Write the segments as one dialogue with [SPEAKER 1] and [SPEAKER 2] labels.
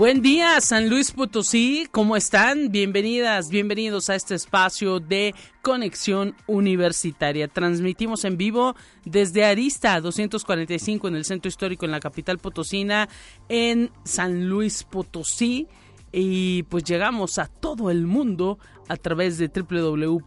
[SPEAKER 1] Buen día, San Luis Potosí, ¿cómo están? Bienvenidas, bienvenidos a este espacio de conexión universitaria. Transmitimos en vivo desde Arista 245 en el centro histórico en la capital potosina, en San Luis Potosí. Y pues llegamos a todo el mundo a través de www.uaslp.mx.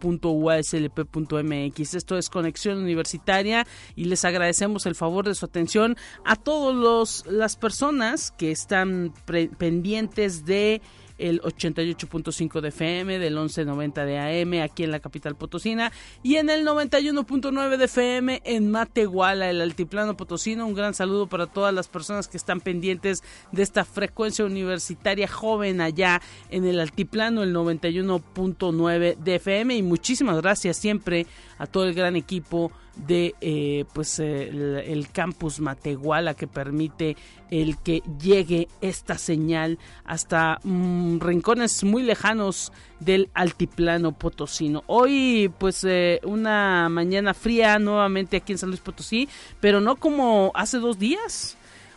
[SPEAKER 1] Esto es Conexión Universitaria y les agradecemos el favor de su atención a todas las personas que están pendientes de el 88.5 de FM, del 11.90 de AM aquí en la capital potosina y en el 91.9 de FM en Matehuala, el altiplano potosino. Un gran saludo para todas las personas que están pendientes de esta frecuencia universitaria joven allá en el altiplano, el 91.9 de FM y muchísimas gracias siempre a todo el gran equipo de eh, pues el, campus Matehuala que permite el que llegue esta señal hasta mm, rincones muy lejanos del altiplano potosino. Hoy pues eh, una mañana fría nuevamente aquí en San Luis Potosí, pero no como hace dos días.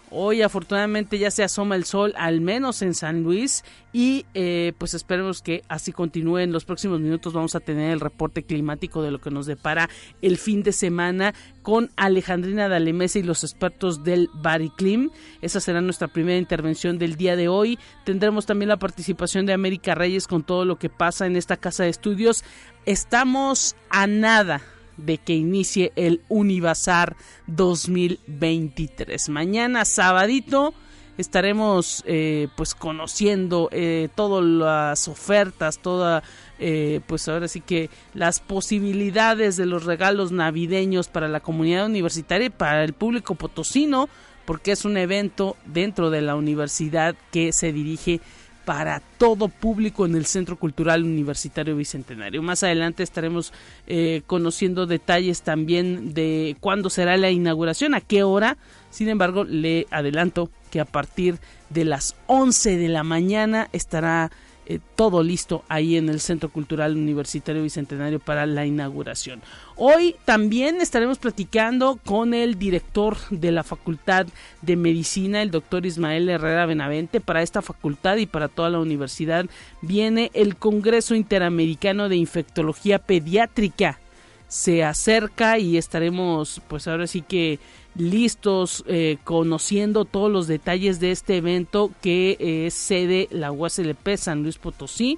[SPEAKER 1] Hoy afortunadamente ya se asoma el sol, al menos en San Luis, y eh, pues esperemos que así continúe. En los próximos minutos vamos a tener el reporte climático de lo que nos depara el fin de semana con Alejandrina Dalemesa y los expertos del Bariclim. Esa será nuestra primera intervención del día de hoy. Tendremos también la participación de América Reyes con todo lo que pasa en esta casa de estudios. Estamos a nada de que inicie el Univazar 2023. Mañana, sabadito, estaremos eh, pues conociendo eh, todas las ofertas, toda eh, pues ahora sí que las posibilidades de los regalos navideños para la comunidad universitaria y para el público potosino, porque es un evento dentro de la universidad que se dirige para todo público en el Centro Cultural Universitario Bicentenario. Más adelante estaremos eh, conociendo detalles también de cuándo será la inauguración, a qué hora. Sin embargo, le adelanto que a partir de las 11 de la mañana estará eh, todo listo ahí en el Centro Cultural Universitario Bicentenario para la inauguración. Hoy también estaremos platicando con el director de la Facultad de Medicina, el doctor Ismael Herrera Benavente. Para esta facultad y para toda la universidad viene el Congreso Interamericano de Infectología Pediátrica. Se acerca y estaremos pues ahora sí que listos, eh, conociendo todos los detalles de este evento que es sede la UASLP San Luis Potosí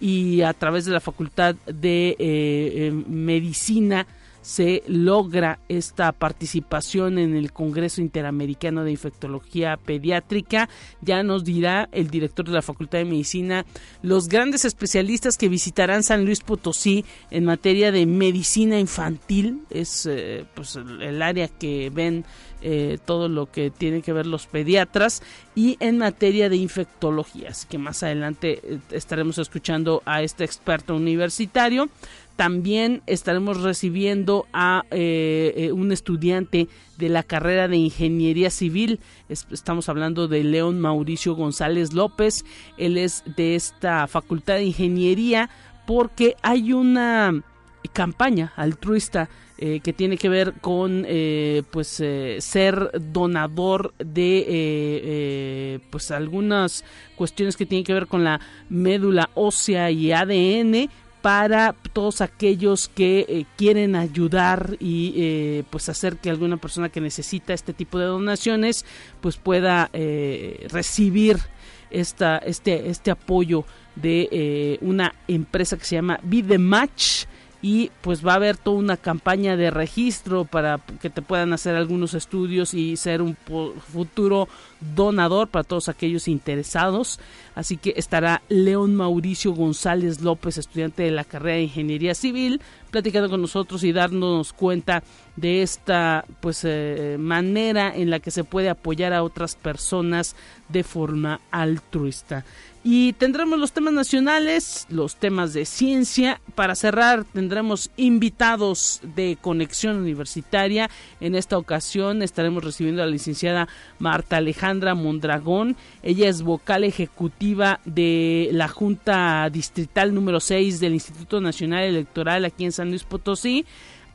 [SPEAKER 1] y a través de la Facultad de eh, eh, Medicina se logra esta participación en el Congreso Interamericano de Infectología Pediátrica. Ya nos dirá el director de la Facultad de Medicina los grandes especialistas que visitarán San Luis Potosí en materia de medicina infantil. Es eh, pues el área que ven eh, todo lo que tiene que ver los pediatras y en materia de infectología. Así que más adelante eh, estaremos escuchando a este experto universitario. También estaremos recibiendo a eh, eh, un estudiante de la carrera de Ingeniería Civil. estamos hablando de León Mauricio González López. Él es de esta Facultad de Ingeniería porque hay una campaña altruista eh, que tiene que ver con pues ser donador de pues algunas cuestiones que tienen que ver con la médula ósea y ADN para todos aquellos que eh, quieren ayudar y eh, pues hacer que alguna persona que necesita este tipo de donaciones pues pueda eh, recibir esta, este, este apoyo de una empresa que se llama Be Match y pues va a haber toda una campaña de registro para que te puedan hacer algunos estudios y ser un futuro donador para todos aquellos interesados. Así que estará León Mauricio González López, estudiante de la carrera de Ingeniería Civil, platicando con nosotros y darnos cuenta de esta pues eh, manera en la que se puede apoyar a otras personas de forma altruista. Y tendremos los temas nacionales, los temas de ciencia. Para cerrar, tendremos invitados de conexión universitaria. En esta ocasión estaremos recibiendo a la licenciada Marta Alejandra Mondragón. Ella es vocal ejecutiva de la Junta Distrital número 6 del Instituto Nacional Electoral aquí en San Luis Potosí.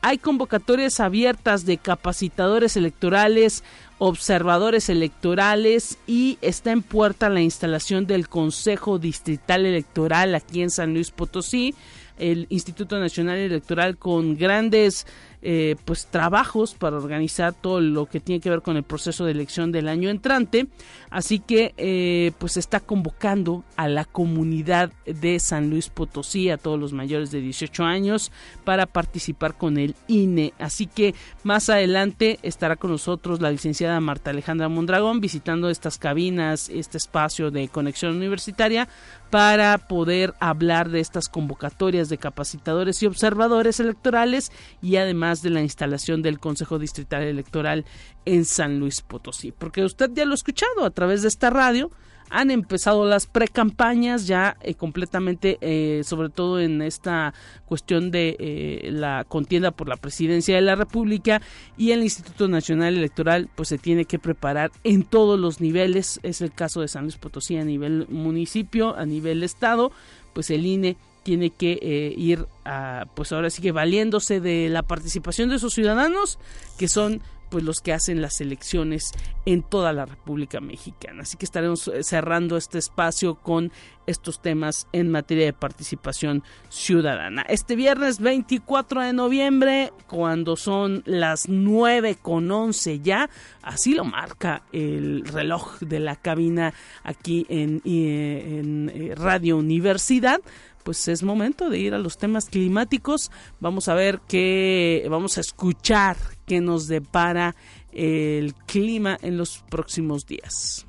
[SPEAKER 1] Hay convocatorias abiertas de capacitadores electorales, observadores electorales y está en puerta la instalación del Consejo Distrital Electoral aquí en San Luis Potosí. El Instituto Nacional Electoral con grandes eh, pues trabajos para organizar todo lo que tiene que ver con el proceso de elección del año entrante. Así que eh, pues está convocando a la comunidad de San Luis Potosí a todos los mayores de 18 años para participar con el INE así que más adelante estará con nosotros la licenciada Marta Alejandra Mondragón visitando estas cabinas este espacio de conexión universitaria para poder hablar de estas convocatorias de capacitadores y observadores electorales y además de la instalación del Consejo Distrital Electoral en San Luis Potosí. Porque usted ya lo ha escuchado a través de esta radio, han empezado las precampañas ya eh, completamente, eh, sobre todo en esta cuestión de eh, la contienda por la presidencia de la República y el Instituto Nacional Electoral pues se tiene que preparar en todos los niveles, es el caso de San Luis Potosí a nivel municipio, a nivel estado, pues el INE tiene que eh, ir a, pues ahora sigue valiéndose de la participación de sus ciudadanos, que son pues los que hacen las elecciones en toda la República Mexicana. Así que estaremos eh, cerrando este espacio con estos temas en materia de participación ciudadana. Este viernes 24 de noviembre, cuando son las 9 con 11 ya, así lo marca el reloj de la cabina aquí en, eh, en Radio Universidad, pues es momento de ir a los temas climáticos. Vamos a ver qué, vamos a escuchar qué nos depara el clima en los próximos días.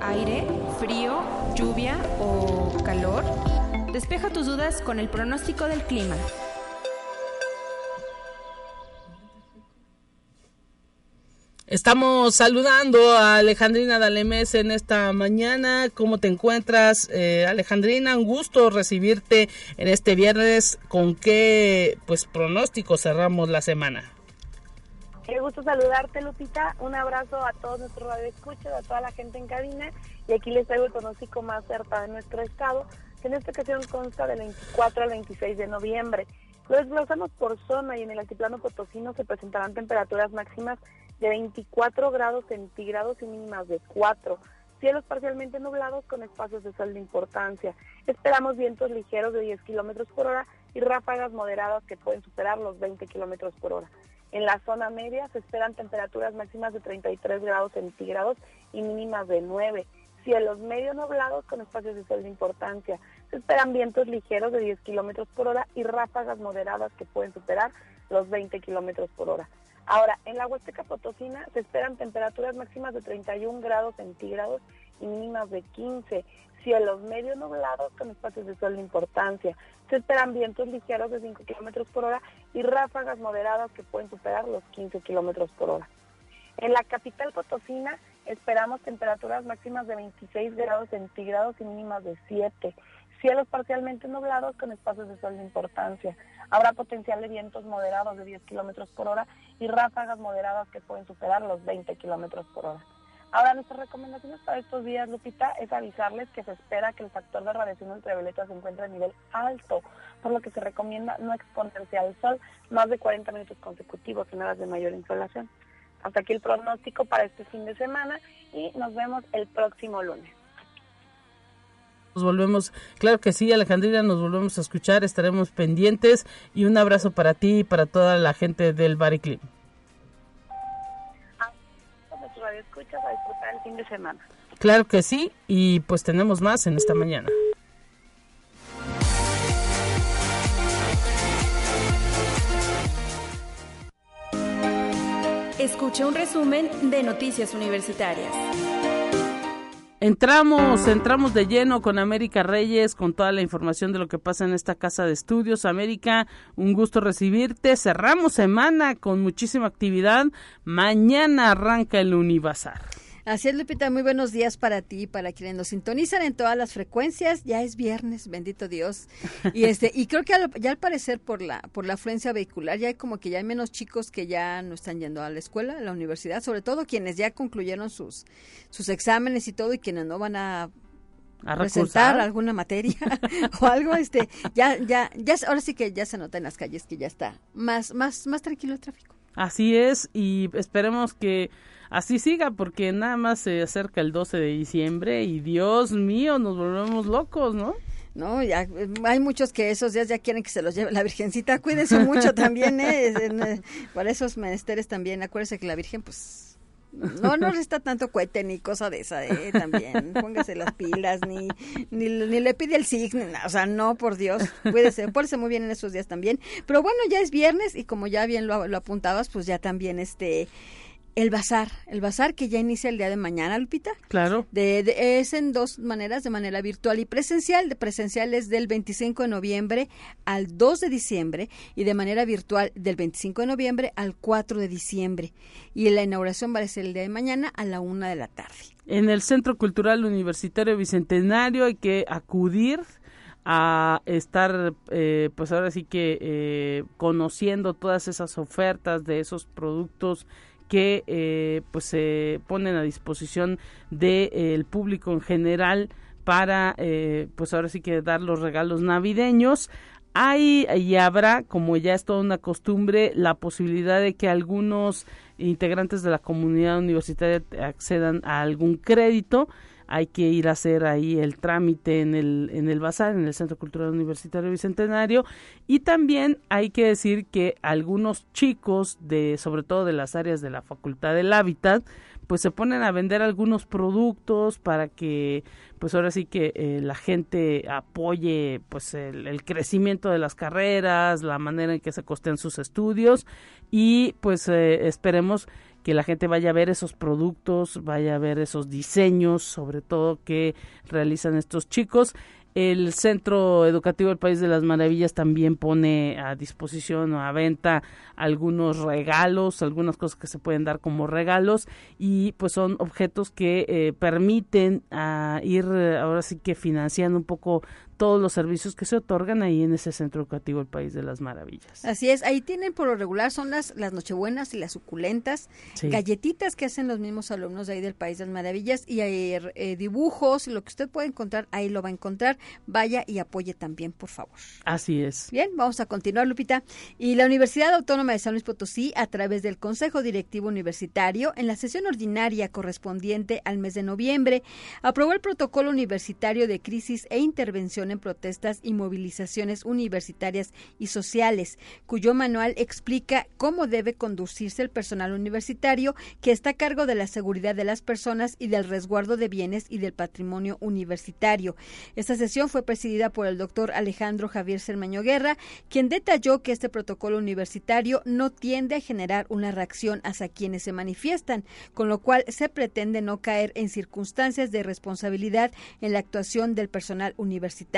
[SPEAKER 2] Aire, frío, lluvia o calor. Despeja tus dudas con el pronóstico del clima.
[SPEAKER 1] Estamos saludando a Alejandrina Dalemes en esta mañana. ¿Cómo te encuentras, eh, Alejandrina? Un gusto recibirte en este viernes. ¿Con qué pues pronóstico cerramos la semana?
[SPEAKER 3] Qué gusto saludarte, Lupita. Un abrazo a todos nuestros radioescuchos, a toda la gente en cabina. Y aquí les traigo el pronóstico más cerca de nuestro estado, que en esta ocasión consta del 24 al 26 de noviembre. Lo desglosamos por zona y en el altiplano potosino se presentarán temperaturas máximas de 24 grados centígrados y mínimas de 4. Cielos parcialmente nublados con espacios de sol de importancia. Esperamos vientos ligeros de 10 kilómetros por hora y ráfagas moderadas que pueden superar los 20 kilómetros por hora. En la zona media se esperan temperaturas máximas de 33 grados centígrados y mínimas de 9. Cielos medio nublados con espacios de sol de importancia. Se esperan vientos ligeros de 10 kilómetros por hora y ráfagas moderadas que pueden superar los 20 kilómetros por hora. Ahora, en la Huasteca Potosina se esperan temperaturas máximas de 31 grados centígrados y mínimas de 15. Cielos medio nublados con espacios de sol de importancia. Se esperan vientos ligeros de 5 kilómetros por hora y ráfagas moderadas que pueden superar los 15 kilómetros por hora. En la capital Potosina esperamos temperaturas máximas de 26 grados centígrados y mínimas de 7 cielos parcialmente nublados con espacios de sol de importancia. Habrá potencial de vientos moderados de 10 kilómetros por hora y ráfagas moderadas que pueden superar los 20 kilómetros por hora. Ahora, nuestras recomendaciones para estos días, Lupita, es avisarles que se espera que el factor de radiación ultravioleta se encuentre a nivel alto, por lo que se recomienda no exponerse al sol más de 40 minutos consecutivos en horas de mayor insolación. Hasta aquí el pronóstico para este fin de semana y nos vemos el próximo lunes.
[SPEAKER 1] Nos volvemos, claro que sí, Alejandrina, nos volvemos a escuchar, estaremos pendientes y un abrazo para ti y para toda la gente del Bariclim.
[SPEAKER 3] escuchas a disfrutar el fin de semana.
[SPEAKER 1] Claro que sí, y pues tenemos más en esta mañana.
[SPEAKER 2] Escucha un resumen de Noticias Universitarias.
[SPEAKER 1] Entramos, entramos de lleno con América Reyes, con toda la información de lo que pasa en esta casa de estudios. América, un gusto recibirte. Cerramos semana con muchísima actividad. Mañana arranca el Univazar.
[SPEAKER 4] Así es, Lupita, muy buenos días para ti, para quienes nos sintonizan en todas las frecuencias. Ya es viernes, bendito Dios. Y este y creo que ya al parecer por la por la afluencia vehicular ya hay como que ya hay menos chicos que ya no están yendo a la escuela, a la universidad, sobre todo quienes ya concluyeron sus sus exámenes y todo y quienes no van a presentar alguna materia o algo este ya ya ya ahora sí que ya se nota en las calles que ya está más más más tranquilo el tráfico.
[SPEAKER 1] Así es y esperemos que así siga porque nada más se acerca el 12 de diciembre y Dios mío, nos volvemos locos, ¿no?
[SPEAKER 4] No, ya hay muchos que esos días ya quieren que se los lleve la Virgencita. Cuídense mucho también, ¿eh? eh para esos menesteres también. Acuérdense que la Virgen, pues, no nos está tanto cohete ni cosa de esa, ¿eh? También, póngase las pilas, ni, ni, le pide el signo, o sea, no, por Dios, cuídese, pórese muy bien en esos días también. Pero bueno, ya es viernes y como ya bien lo, lo apuntabas, pues ya también este el bazar, el bazar que ya inicia el día de mañana, Lupita.
[SPEAKER 1] Claro.
[SPEAKER 4] De, es en dos maneras, de manera virtual y presencial. De presencial es del 25 de noviembre al 2 de diciembre y de manera virtual del 25 de noviembre al 4 de diciembre. Y la inauguración va a ser el día de mañana a la una de la tarde.
[SPEAKER 1] En el Centro Cultural Universitario Bicentenario hay que acudir a estar, eh, pues ahora sí que eh, conociendo todas esas ofertas de esos productos que eh, pues se ponen a disposición del de, público en general para eh, pues ahora sí que dar los regalos navideños. Hay y habrá, como ya es toda una costumbre, la posibilidad de que algunos integrantes de la comunidad universitaria accedan a algún crédito hay que ir a hacer ahí el trámite en el, en el bazar, en el Centro Cultural Universitario Bicentenario. Y también hay que decir que algunos chicos, de, sobre todo de las áreas de la Facultad del Hábitat, pues se ponen a vender algunos productos para que pues ahora sí que eh, la gente apoye pues el, crecimiento de las carreras, la manera en que se costean sus estudios y pues eh, esperemos que la gente vaya a ver esos productos, vaya a ver esos diseños, sobre todo que realizan estos chicos. El Centro Educativo del País de las Maravillas también pone a disposición o a venta algunos regalos, algunas cosas que se pueden dar como regalos y pues son objetos que eh, permiten a ah, ir ahora sí que financiando un poco todos los servicios que se otorgan ahí en ese centro educativo el País de las Maravillas.
[SPEAKER 4] Así es, ahí tienen por lo regular son las, las nochebuenas y las suculentas, galletitas que hacen los mismos alumnos de ahí del País de las Maravillas y hay eh, dibujos, lo que usted puede encontrar, ahí lo va a encontrar, vaya y apoye también, por favor.
[SPEAKER 1] Así es.
[SPEAKER 4] Bien, vamos a continuar, Lupita. Y la Universidad Autónoma de San Luis Potosí, a través del Consejo Directivo Universitario, en la sesión ordinaria correspondiente al mes de noviembre, aprobó el protocolo universitario de crisis e intervención en protestas y movilizaciones universitarias y sociales, cuyo manual explica cómo debe conducirse el personal universitario que está a cargo de la seguridad de las personas y del resguardo de bienes y del patrimonio universitario. Esta sesión fue presidida por el doctor Alejandro Javier Cermeño Guerra, quien detalló que este protocolo universitario no tiende a generar una reacción hacia quienes se manifiestan, con lo cual se pretende no caer en circunstancias de responsabilidad en la actuación del personal universitario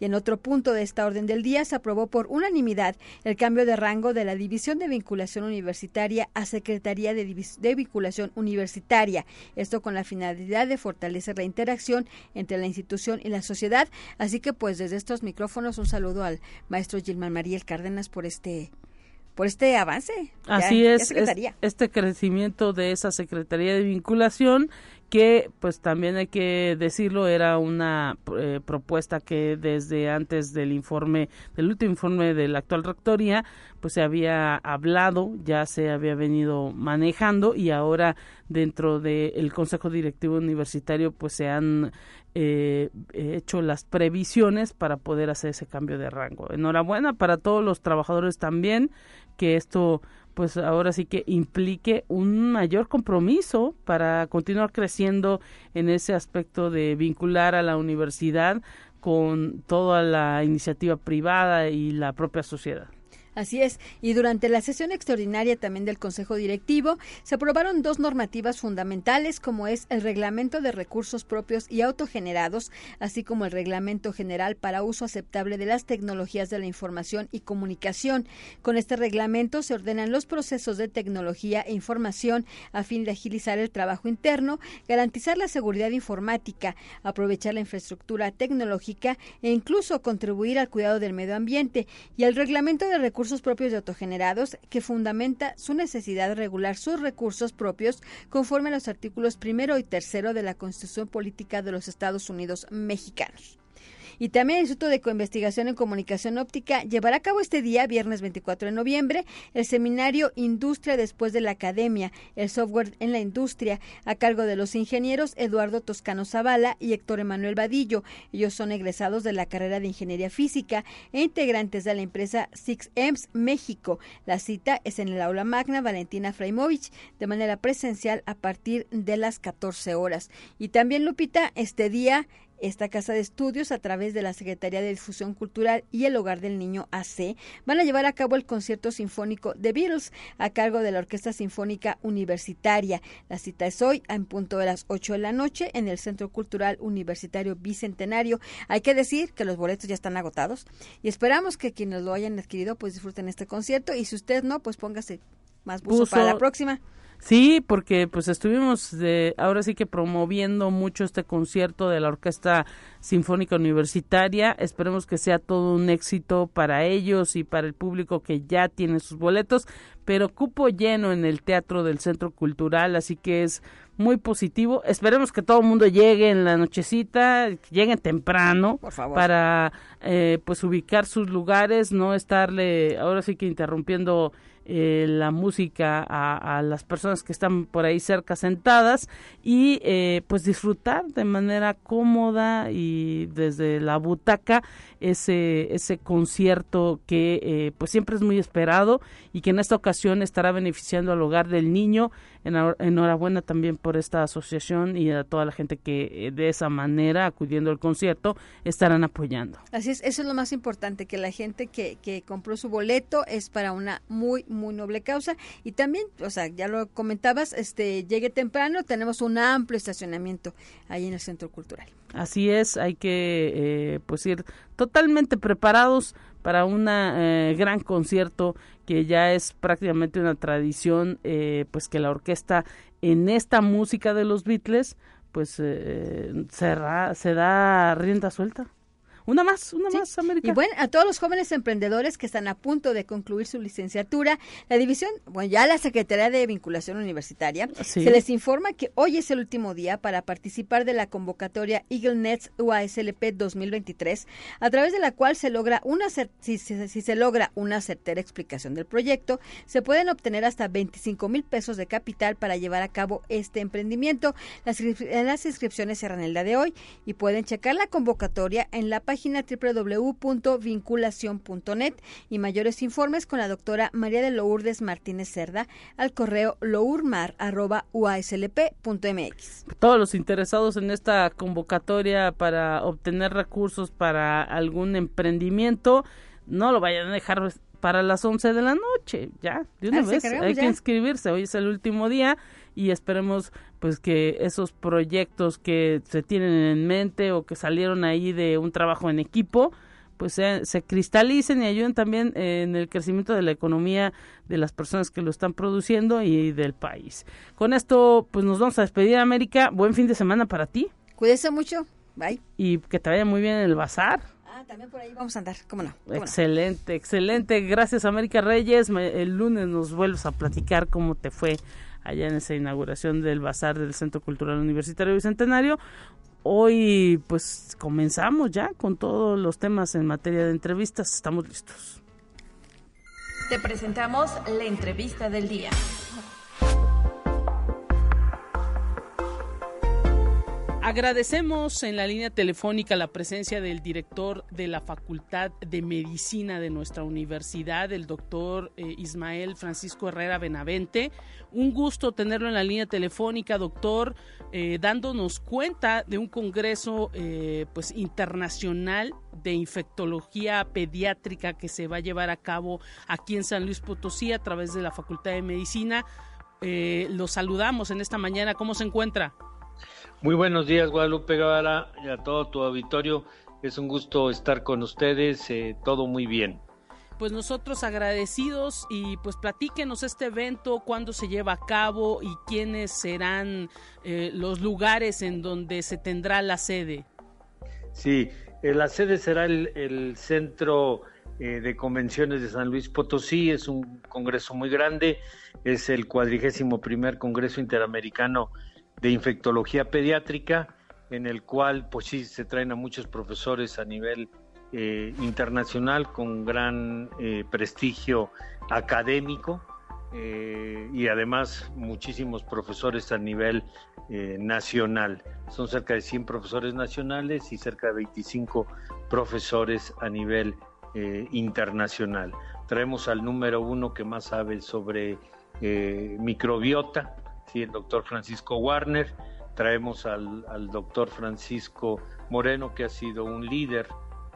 [SPEAKER 4] y en otro punto de esta orden del día se aprobó por unanimidad el cambio de rango de la División de Vinculación Universitaria a Secretaría de, de Vinculación Universitaria. Esto con la finalidad de fortalecer la interacción entre la institución y la sociedad. Así que pues desde estos micrófonos un saludo al maestro Gilman Mariel Cárdenas por este por este avance.
[SPEAKER 1] Así es, este crecimiento de esa Secretaría de Vinculación que pues también hay que decirlo era una eh, propuesta que desde antes del informe del último informe de la actual rectoría pues se había hablado ya se había venido manejando y ahora dentro del consejo directivo universitario pues se han eh, hecho las previsiones para poder hacer ese cambio de rango. Enhorabuena para todos los trabajadores también que esto pues ahora sí que implique un mayor compromiso para continuar creciendo en ese aspecto de vincular a la universidad con toda la iniciativa privada y la propia sociedad.
[SPEAKER 4] Así es, y durante la sesión extraordinaria también del Consejo Directivo se aprobaron dos normativas fundamentales como es el Reglamento de Recursos Propios y Autogenerados, así como el Reglamento General para Uso Aceptable de las Tecnologías de la Información y Comunicación. Con este reglamento se ordenan los procesos de tecnología e información a fin de agilizar el trabajo interno, garantizar la seguridad informática, aprovechar la infraestructura tecnológica e incluso contribuir al cuidado del medio ambiente y el Reglamento de Recursos recursos propios de autogenerados que fundamenta su necesidad de regular sus recursos propios conforme a los artículos primero y tercero de la Constitución Política de los Estados Unidos Mexicanos. Y también el Instituto de Coinvestigación en Comunicación Óptica llevará a cabo este día, viernes 24 de noviembre, el seminario Industria después de la Academia, el software en la industria, a cargo de los ingenieros Eduardo Toscano Zavala y Héctor Emanuel Vadillo. Ellos son egresados de la carrera de Ingeniería Física e integrantes de la empresa Six Ems México. La cita es en el aula magna Valentina Fraimovich de manera presencial a partir de las 14 horas. Y también, Lupita, este día esta casa de estudios, a través de la Secretaría de Difusión Cultural y el Hogar del Niño AC, van a llevar a cabo el concierto sinfónico de Beatles a cargo de la Orquesta Sinfónica Universitaria. La cita es hoy en punto de las 8 de la noche en el Centro Cultural Universitario Bicentenario. Hay que decir que los boletos ya están agotados y esperamos que quienes lo hayan adquirido pues disfruten este concierto y si usted no, pues póngase más buzo. para la próxima.
[SPEAKER 1] Sí, porque pues estuvimos de, ahora sí que promoviendo mucho este concierto de la Orquesta Sinfónica Universitaria. Esperemos que sea todo un éxito para ellos y para el público que ya tiene sus boletos, pero cupo lleno en el Teatro del Centro Cultural, así que es muy positivo. Esperemos que todo el mundo llegue en la nochecita, lleguen temprano
[SPEAKER 4] Por favor.
[SPEAKER 1] para eh, pues ubicar sus lugares, no estarle ahora sí que interrumpiendo eh, la música a, las personas que están por ahí cerca sentadas y eh, pues disfrutar de manera cómoda y desde la butaca ese ese concierto que eh, pues siempre es muy esperado y que en esta ocasión estará beneficiando al hogar del niño enhorabuena también por esta asociación y a toda la gente que de esa manera acudiendo al concierto estarán apoyando
[SPEAKER 4] así es eso es lo más importante que la gente que, que compró su boleto es para una muy muy noble causa y también, o sea, ya lo comentabas, este llegue temprano, tenemos un amplio estacionamiento ahí en el Centro Cultural.
[SPEAKER 1] Así es, hay que eh, pues ir totalmente preparados para un eh, gran concierto que ya es prácticamente una tradición, eh, pues que la orquesta en esta música de los Beatles, pues se, se da rienda suelta. Una más, una más, América.
[SPEAKER 4] Y bueno, a todos los jóvenes emprendedores que están a punto de concluir su licenciatura, la división, bueno, ya la Secretaría de Vinculación Universitaria, se les informa que hoy es el último día para participar de la convocatoria Eagle Nets UASLP 2023, a través de la cual se logra una si, se logra una certera explicación del proyecto, se pueden obtener hasta 25 mil pesos de capital para llevar a cabo este emprendimiento. Las, las inscripciones cierran el día de hoy y pueden checar la convocatoria en la página página www.vinculación.net y mayores informes con la doctora María de Lourdes Martínez Cerda al correo lourmar.uaslp.mx.
[SPEAKER 1] Todos los interesados en esta convocatoria para obtener recursos para algún emprendimiento, no lo vayan a dejar para las 11 de la noche, ya, de una ah, vez, hay que inscribirse, hoy es el último día y esperemos pues que esos proyectos que se tienen en mente o que salieron ahí de un trabajo en equipo pues se, se cristalicen y ayuden también en el crecimiento de la economía de las personas que lo están produciendo y del país. Con esto pues nos vamos a despedir América, buen fin de semana para ti.
[SPEAKER 4] Cuídese mucho, bye.
[SPEAKER 1] Y que te vaya muy bien en el bazar.
[SPEAKER 4] Ah, también por ahí vamos a andar, ¿cómo no?
[SPEAKER 1] excelente, excelente. Gracias, América Reyes. el lunes nos vuelves a platicar cómo te fue allá en esa inauguración del Bazar del Centro Cultural Universitario Bicentenario. Hoy pues comenzamos ya con todos los temas en materia de entrevistas. Estamos listos.
[SPEAKER 2] Te presentamos la entrevista del día.
[SPEAKER 1] Agradecemos en la línea telefónica la presencia del director de la Facultad de Medicina de nuestra universidad, el doctor eh, Ismael Francisco Herrera Benavente. Un gusto tenerlo en la línea telefónica, doctor, eh, dándonos cuenta de un congreso eh, pues internacional de infectología pediátrica que se va a llevar a cabo aquí en San Luis Potosí a través de la Facultad de Medicina. lo saludamos en esta mañana. ¿Cómo se encuentra?
[SPEAKER 5] Muy buenos días, Guadalupe Guevara, y a todo tu auditorio. Es un gusto estar con ustedes, eh, todo muy bien.
[SPEAKER 1] Pues nosotros agradecidos y pues platíquenos este evento, cuándo se lleva a cabo y quiénes serán eh, los lugares en donde se tendrá la sede.
[SPEAKER 5] Sí, eh, la sede será el, Centro de Convenciones de San Luis Potosí, es un congreso muy grande, es el cuadrigésimo primer Congreso Interamericano de infectología pediátrica, en el cual pues sí se traen a muchos profesores a nivel eh, internacional con gran eh, prestigio académico eh, y además muchísimos profesores a nivel nacional. Son cerca de 100 profesores nacionales y cerca de 25 profesores a nivel internacional. Traemos al número uno que más sabe sobre microbiota, ¿sí? el doctor Francisco Warner, traemos al, doctor Francisco Moreno, que ha sido un líder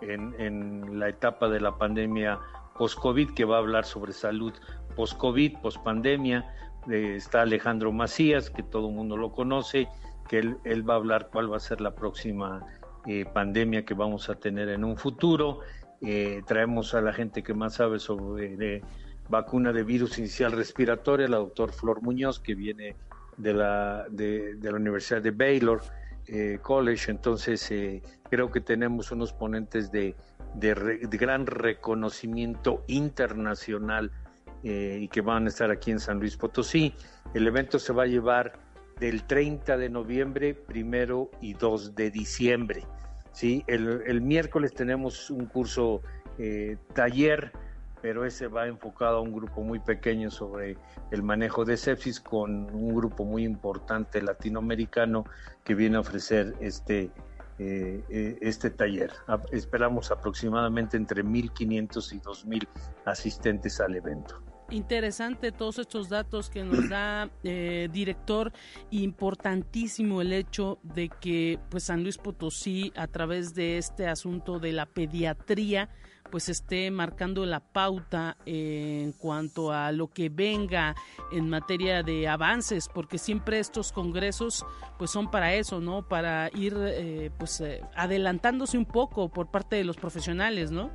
[SPEAKER 5] en, la etapa de la pandemia post-COVID, que va a hablar sobre salud post-COVID, post-pandemia. Eh, está Alejandro Macías, que todo el mundo lo conoce, que él, va a hablar cuál va a ser la próxima eh, pandemia que vamos a tener en un futuro. Eh, traemos a la gente que más sabe sobre vacuna de virus inicial respiratoria, la doctor Flor Muñoz, que viene de la, de, la Universidad de Baylor eh, College. Entonces, eh, creo que tenemos unos ponentes de, de, gran reconocimiento internacional eh, y que van a estar aquí en San Luis Potosí. El evento se va a llevar del 30 de noviembre, primero y 2 de diciembre. ¿sí? El, el miércoles tenemos un curso taller pero ese va enfocado a un grupo muy pequeño sobre el manejo de sepsis con un grupo muy importante latinoamericano que viene a ofrecer este, eh, eh, este taller. esperamos aproximadamente entre 1.500 y 2.000 asistentes al evento
[SPEAKER 1] interesante todos estos datos que nos da eh, director importantísimo el hecho de que pues San Luis Potosí a través de este asunto de la pediatría pues esté marcando la pauta en cuanto a lo que venga en materia de avances, porque siempre estos congresos pues son para eso, ¿no? Para ir eh, pues eh, adelantándose un poco por parte de los profesionales, ¿no?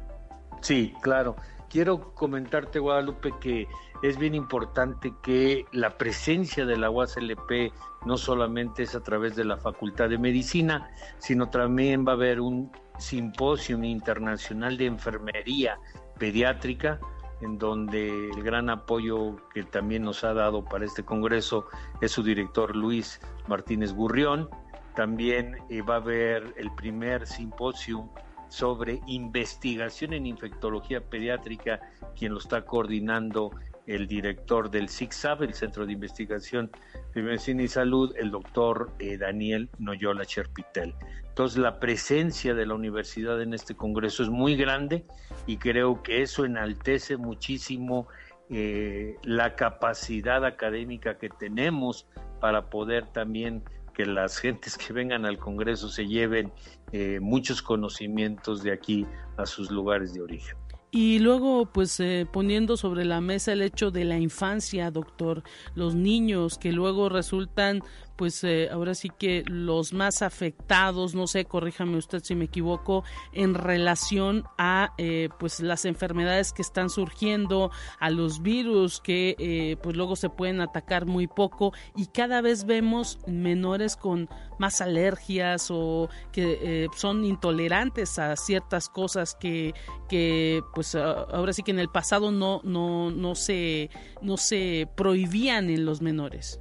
[SPEAKER 5] Sí, claro. Quiero comentarte, Guadalupe, que es bien importante que la presencia de la UASLP no solamente es a través de la Facultad de Medicina, sino también va a haber un simposio internacional de enfermería pediátrica, en donde el gran apoyo que también nos ha dado para este congreso es su director Luis Martínez Gurrión. También eh, va a haber el primer simposio sobre investigación en infectología pediátrica, quien lo está coordinando el director del CICSAB, el Centro de Investigación de Medicina y Salud, el doctor eh, Daniel Noyola Cherpitel. Entonces, la presencia de la universidad en este congreso es muy grande y creo que eso enaltece muchísimo eh, la capacidad académica que tenemos para poder también que las gentes que vengan al Congreso se lleven eh, muchos conocimientos de aquí a sus lugares de origen.
[SPEAKER 1] Y luego, pues eh, poniendo sobre la mesa el hecho de la infancia, doctor, los niños que luego resultan pues eh, ahora sí que los más afectados, no sé, corríjame usted si me equivoco, en relación a eh, pues las enfermedades que están surgiendo, a los virus que eh, pues luego se pueden atacar muy poco y cada vez vemos menores con más alergias o que son intolerantes a ciertas cosas que, que pues ahora sí que en el pasado no, no, no se, no se prohibían en los menores.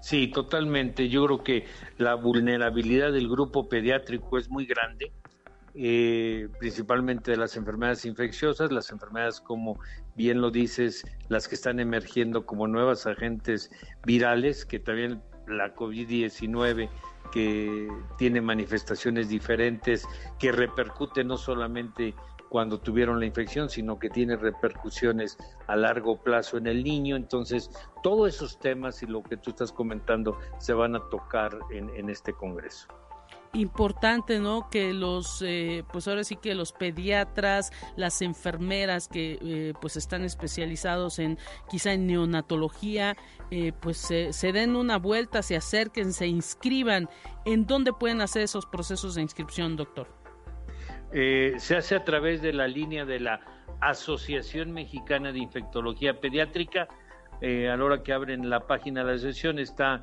[SPEAKER 5] Sí, totalmente. Yo creo que la vulnerabilidad del grupo pediátrico es muy grande, eh, principalmente de las enfermedades infecciosas, las enfermedades como bien lo dices, las que están emergiendo como nuevas agentes virales, que también la COVID-19 que tiene manifestaciones diferentes, que repercute no solamente cuando tuvieron la infección, sino que tiene repercusiones a largo plazo en el niño. Entonces, todos esos temas y lo que tú estás comentando se van a tocar en, este Congreso
[SPEAKER 1] importante, ¿no? Que los, eh, pues ahora sí que los pediatras, las enfermeras que eh, pues están especializados en quizá en neonatología, eh, pues se, den una vuelta, se acerquen, se inscriban. ¿En dónde pueden hacer esos procesos de inscripción, doctor?
[SPEAKER 5] Se hace a través de la línea de la Asociación Mexicana de Infectología Pediátrica. a la hora que abren la página de la asociación está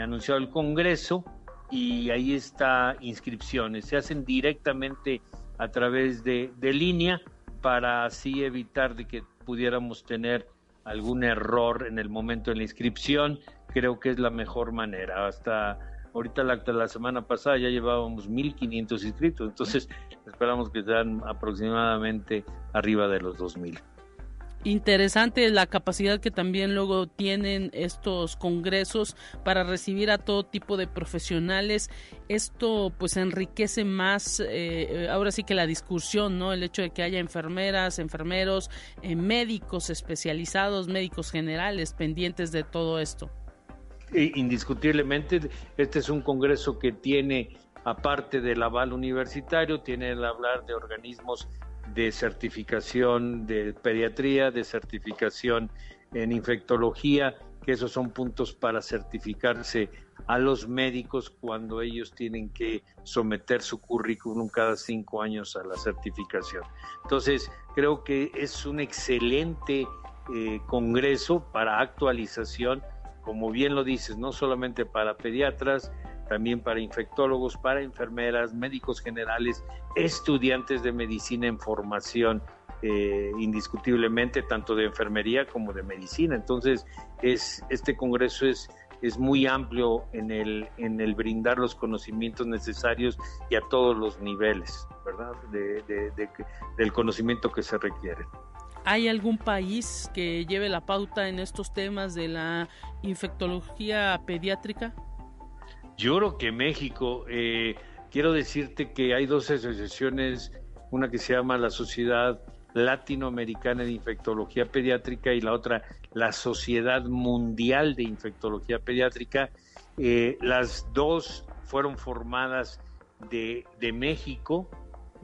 [SPEAKER 5] anunciado el Congreso y ahí está inscripciones. Se hacen directamente a través de, de línea para así evitar de que pudiéramos tener algún error en el momento de la inscripción. Creo que es la mejor manera. Hasta ahorita la, semana pasada ya llevábamos 1.500 inscritos, entonces esperamos que sean aproximadamente arriba de los 2.000
[SPEAKER 1] interesante la capacidad que también luego tienen estos congresos para recibir a todo tipo de profesionales. Esto pues enriquece más eh, ahora sí que la discusión, ¿no? El hecho de que haya enfermeras, enfermeros, eh, médicos especializados, médicos generales pendientes de todo esto.
[SPEAKER 5] Indiscutiblemente, este es un congreso que tiene, aparte del aval universitario, tiene el hablar de organismos de certificación de pediatría, de certificación en infectología, que esos son puntos para certificarse a los médicos cuando ellos tienen que someter su currículum cada cinco años a la certificación. Entonces, creo que es un excelente eh, congreso para actualización, como bien lo dices, no solamente para pediatras, también para infectólogos, para enfermeras, médicos generales, estudiantes de medicina en formación, eh, indiscutiblemente, tanto de enfermería como de medicina. Entonces, es, este congreso es, es muy amplio en el, en el brindar los conocimientos necesarios y a todos los niveles, ¿verdad? del conocimiento que se requiere.
[SPEAKER 1] ¿Hay algún país que lleve la pauta en estos temas de la infectología pediátrica?
[SPEAKER 5] Yo creo que México, eh, quiero decirte que hay dos asociaciones, una que se llama la Sociedad Latinoamericana de Infectología Pediátrica y la otra la Sociedad Mundial de Infectología Pediátrica. Eh, las dos fueron formadas de, de México,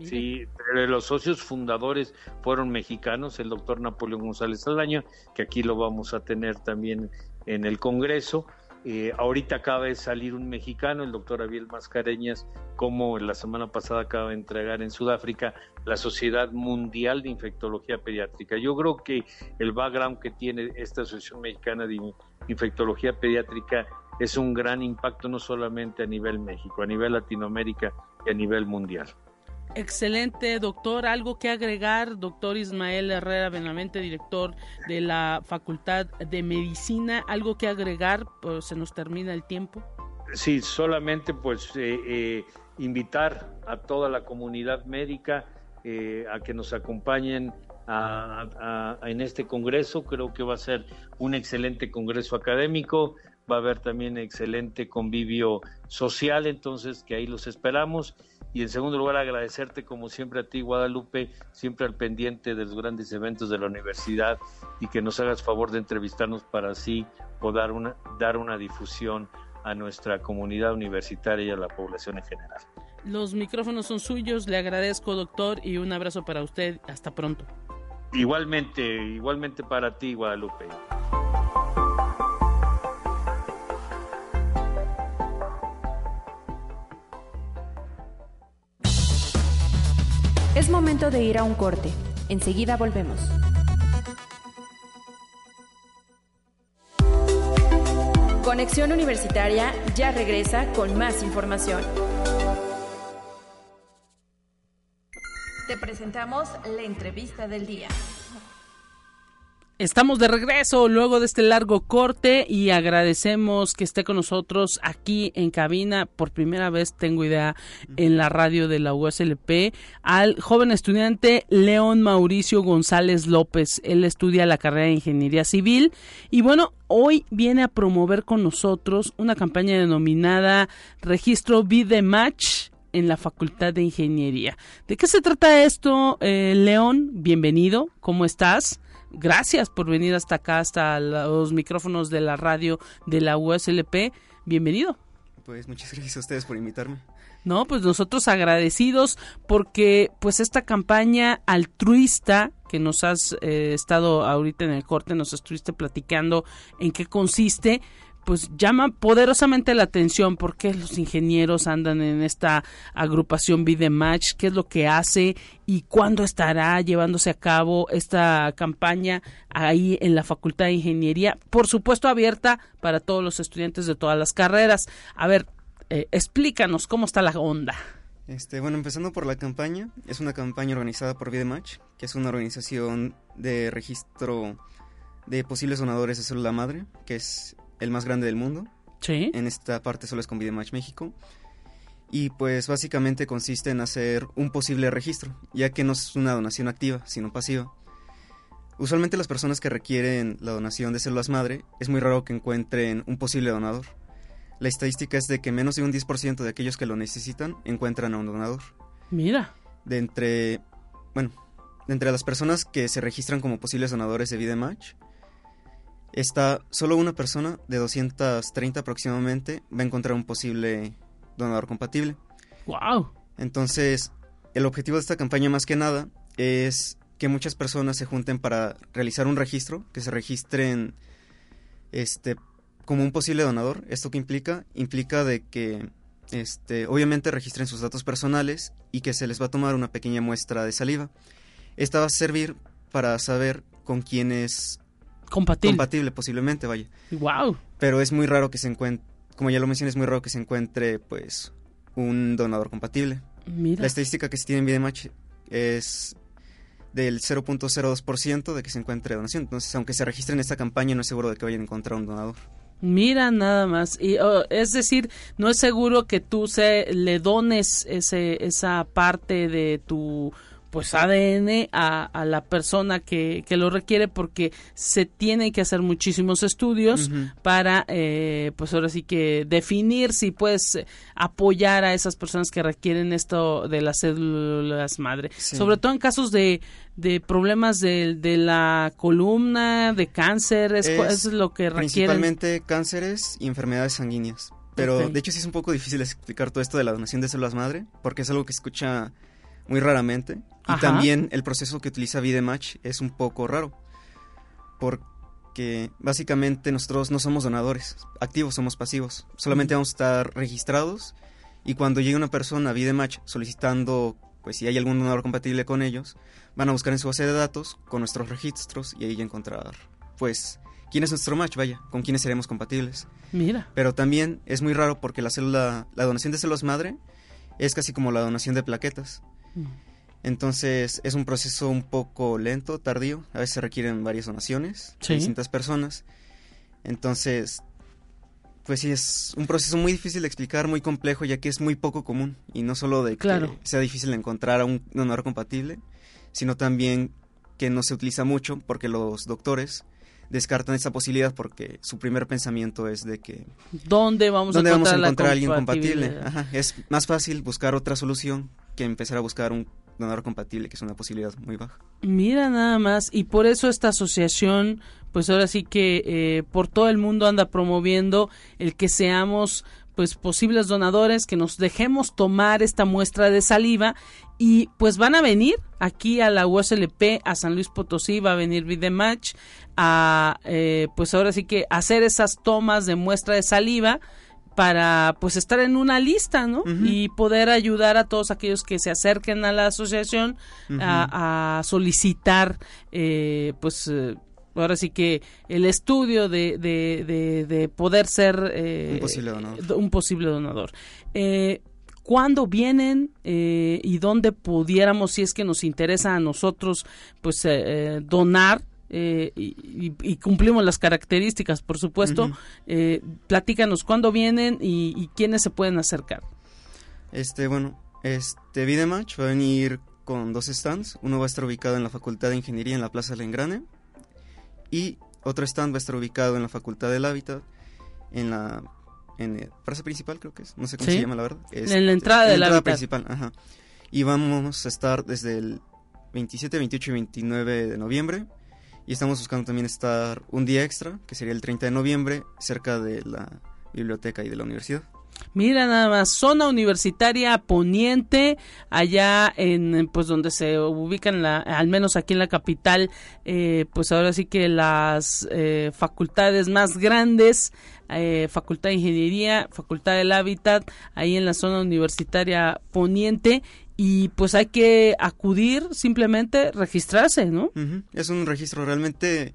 [SPEAKER 5] Sí, los socios fundadores fueron mexicanos, el doctor Napoleón González Aldaña, que aquí lo vamos a tener también en el Congreso, eh, ahorita acaba de salir un mexicano, el doctor Abiel Mascareñas, como la semana pasada acaba de entregar en Sudáfrica la Sociedad Mundial de Infectología Pediátrica. Yo creo que el background que tiene esta Asociación Mexicana de Infectología Pediátrica es un gran impacto no solamente a nivel México, a nivel Latinoamérica y a nivel mundial.
[SPEAKER 1] Excelente, doctor. ¿Algo que agregar? Doctor Ismael Herrera Benavente, director de la Facultad de Medicina. ¿Algo que agregar? Pues se nos termina el tiempo.
[SPEAKER 5] Sí, solamente pues eh, eh, invitar a toda la comunidad médica eh, a que nos acompañen en este congreso. Creo que va a ser un excelente congreso académico. Va a haber también excelente convivio social, entonces que ahí los esperamos y en segundo lugar agradecerte como siempre a ti Guadalupe, siempre al pendiente de los grandes eventos de la universidad y que nos hagas favor de entrevistarnos para así poder una, dar una difusión a nuestra comunidad universitaria y a la población en general.
[SPEAKER 1] Los micrófonos son suyos, le agradezco doctor y un abrazo para usted, hasta pronto.
[SPEAKER 5] Igualmente, igualmente para ti Guadalupe.
[SPEAKER 2] De ir a un corte. Enseguida volvemos. Conexión Universitaria ya regresa con más información. Te presentamos la entrevista del día.
[SPEAKER 1] Estamos de regreso luego de este largo corte y agradecemos que esté con nosotros aquí en cabina. Por primera vez tengo idea en la radio de la USLP al joven estudiante León Mauricio González López. Él estudia la carrera de Ingeniería Civil y bueno, hoy viene a promover con nosotros una campaña denominada Registro Vide Match en la Facultad de Ingeniería. ¿De qué se trata esto, eh, León? Bienvenido, ¿cómo estás? Gracias por venir hasta acá, hasta los micrófonos de la radio de la USLP. Bienvenido.
[SPEAKER 6] Pues muchas gracias a ustedes por invitarme.
[SPEAKER 1] No, pues nosotros agradecidos porque pues esta campaña altruista que nos has eh, estado ahorita en el corte, nos estuviste platicando en qué consiste, pues llama poderosamente la atención por qué los ingenieros andan en esta agrupación Vidematch, qué es lo que hace y cuándo estará llevándose a cabo esta campaña ahí en la Facultad de Ingeniería, por supuesto abierta para todos los estudiantes de todas las carreras. A ver, eh, explícanos cómo está la onda.
[SPEAKER 6] Este, bueno, empezando por la campaña, es una campaña organizada por Vidematch, que es una organización de registro de posibles donadores de célula madre, que es el más grande del mundo.
[SPEAKER 1] Sí.
[SPEAKER 6] En esta parte solo es con Vidematch México. Y pues básicamente consiste en hacer un posible registro, ya que no es una donación activa, sino pasiva. Usualmente las personas que requieren la donación de células madre es muy raro que encuentren un posible donador. La estadística es de que menos de un 10% de aquellos que lo necesitan encuentran a un donador.
[SPEAKER 1] Mira.
[SPEAKER 6] De entre, bueno, de entre las personas que se registran como posibles donadores de Vidematch, está solo una persona de 230 aproximadamente va a encontrar un posible donador compatible.
[SPEAKER 1] Wow.
[SPEAKER 6] Entonces, el objetivo de esta campaña más que nada es que muchas personas se junten para realizar un registro, que se registren este como un posible donador. ¿Esto qué implica? Implica de que este obviamente registren sus datos personales y que se les va a tomar una pequeña muestra de saliva. Esta va a servir para saber con quiénes
[SPEAKER 1] compatible.
[SPEAKER 6] Compatible, posiblemente, vaya.
[SPEAKER 1] Wow.
[SPEAKER 6] Pero es muy raro que se encuentre, como ya lo mencioné, es muy raro que se encuentre, pues, un donador compatible.
[SPEAKER 1] Mira.
[SPEAKER 6] La estadística que se tiene en Vidematch es del 0.02% de que se encuentre donación. Entonces, aunque se registre en esta campaña, no es seguro de que vayan a encontrar un donador.
[SPEAKER 1] Mira nada más. Y, oh, es decir, no es seguro que tú se, le dones ese, esa parte de tu pues ADN a, a la persona que, que, lo requiere porque se tienen que hacer muchísimos estudios uh -huh. para eh, pues ahora sí que definir si puedes apoyar a esas personas que requieren esto de las células madre sí. sobre todo en casos de, de problemas de, de, la columna de cáncer es, es, es lo que requieren
[SPEAKER 6] principalmente cánceres y enfermedades sanguíneas pero okay. de hecho sí es un poco difícil explicar todo esto de la donación de células madre porque es algo que escucha muy raramente. Y
[SPEAKER 1] Ajá.
[SPEAKER 6] también el proceso que utiliza Vidematch es un poco raro. Porque básicamente nosotros no somos donadores activos, somos pasivos. Solamente vamos a estar registrados y cuando llegue una persona a Vidematch solicitando, pues si hay algún donador compatible con ellos, van a buscar en su base de datos con nuestros registros y ahí encontrar, pues, quién es nuestro match, vaya, con quiénes seremos compatibles.
[SPEAKER 1] Mira.
[SPEAKER 6] Pero también es muy raro porque la célula, la donación de células madre es casi como la donación de plaquetas. Entonces es un proceso un poco lento, tardío. A veces requieren varias donaciones
[SPEAKER 1] sí.
[SPEAKER 6] de distintas personas. Entonces, pues sí, es un proceso muy difícil de explicar, muy complejo, ya que es muy poco común. Y no solo de que
[SPEAKER 1] claro.
[SPEAKER 6] sea difícil encontrar a un donador compatible, sino también que no se utiliza mucho porque los doctores descartan esa posibilidad porque su primer pensamiento es de que
[SPEAKER 1] dónde vamos
[SPEAKER 6] ¿dónde
[SPEAKER 1] a
[SPEAKER 6] encontrar,
[SPEAKER 1] vamos a
[SPEAKER 6] encontrar a alguien compatible Ajá, es más fácil buscar otra solución que empezar a buscar un donador compatible que es una posibilidad muy baja.
[SPEAKER 1] Mira nada más. Y por eso esta asociación pues ahora sí que eh, por todo el mundo anda promoviendo el que seamos pues posibles donadores que nos dejemos tomar esta muestra de saliva. Y pues van a venir aquí a la USLP a San Luis Potosí va a venir Vidematch a eh, pues ahora sí que hacer esas tomas de muestra de saliva para pues estar en una lista, ¿no?
[SPEAKER 6] Uh -huh.
[SPEAKER 1] Y poder ayudar a todos aquellos que se acerquen a la asociación uh -huh. a, a, solicitar eh, pues eh, ahora sí que el estudio de, de, de, de poder ser eh,
[SPEAKER 6] un posible donador.
[SPEAKER 1] Un posible donador. Eh, ¿Cuándo vienen eh, y dónde pudiéramos, si es que nos interesa a nosotros, pues donar eh, y, cumplimos las características, por supuesto. Eh, platícanos cuándo vienen y, quiénes se pueden acercar.
[SPEAKER 6] Este, bueno, este Vidematch va a venir con dos stands. Uno va a estar ubicado en la Facultad de Ingeniería en la Plaza del Engrane y otro stand va a estar ubicado en la Facultad del Hábitat en la en plaza principal creo que es, no sé cómo se llama la verdad.
[SPEAKER 1] en la este, entrada de la
[SPEAKER 6] entrada principal, ajá. Y vamos a estar desde el 27, 28 y 29 de noviembre. Y estamos buscando también estar un día extra, que sería el 30 de noviembre, cerca de la biblioteca y de la universidad.
[SPEAKER 1] Mira nada más, zona universitaria poniente, allá en pues donde se ubican la, al menos aquí en la capital, eh, pues ahora sí que las eh, facultades más grandes, eh, Facultad de Ingeniería, Facultad del Hábitat, ahí en la zona universitaria poniente y pues hay que acudir simplemente registrarse, ¿no?
[SPEAKER 6] Es un registro realmente